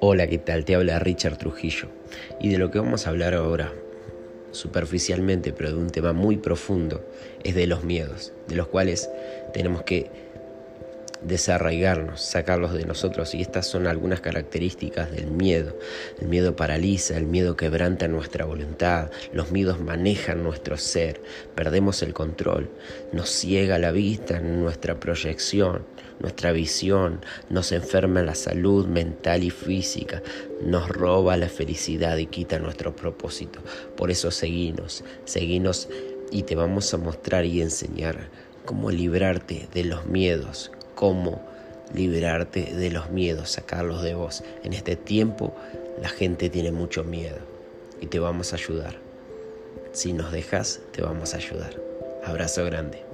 Hola, ¿qué tal? Te habla Richard Trujillo. Y de lo que vamos a hablar ahora, superficialmente, pero de un tema muy profundo, es de los miedos, de los cuales tenemos que desarraigarnos, sacarlos de nosotros. Y estas son algunas características del miedo. El miedo paraliza, el miedo quebranta nuestra voluntad, los miedos manejan nuestro ser, perdemos el control, nos ciega la vista, nuestra proyección, nuestra visión, nos enferma la salud mental y física, nos roba la felicidad y quita nuestro propósito. Por eso seguimos, seguimos y te vamos a mostrar y enseñar cómo librarte de los miedos, cómo liberarte de los miedos, sacarlos de vos. En este tiempo la gente tiene mucho miedo y te vamos a ayudar. Si nos dejas, te vamos a ayudar. Abrazo grande.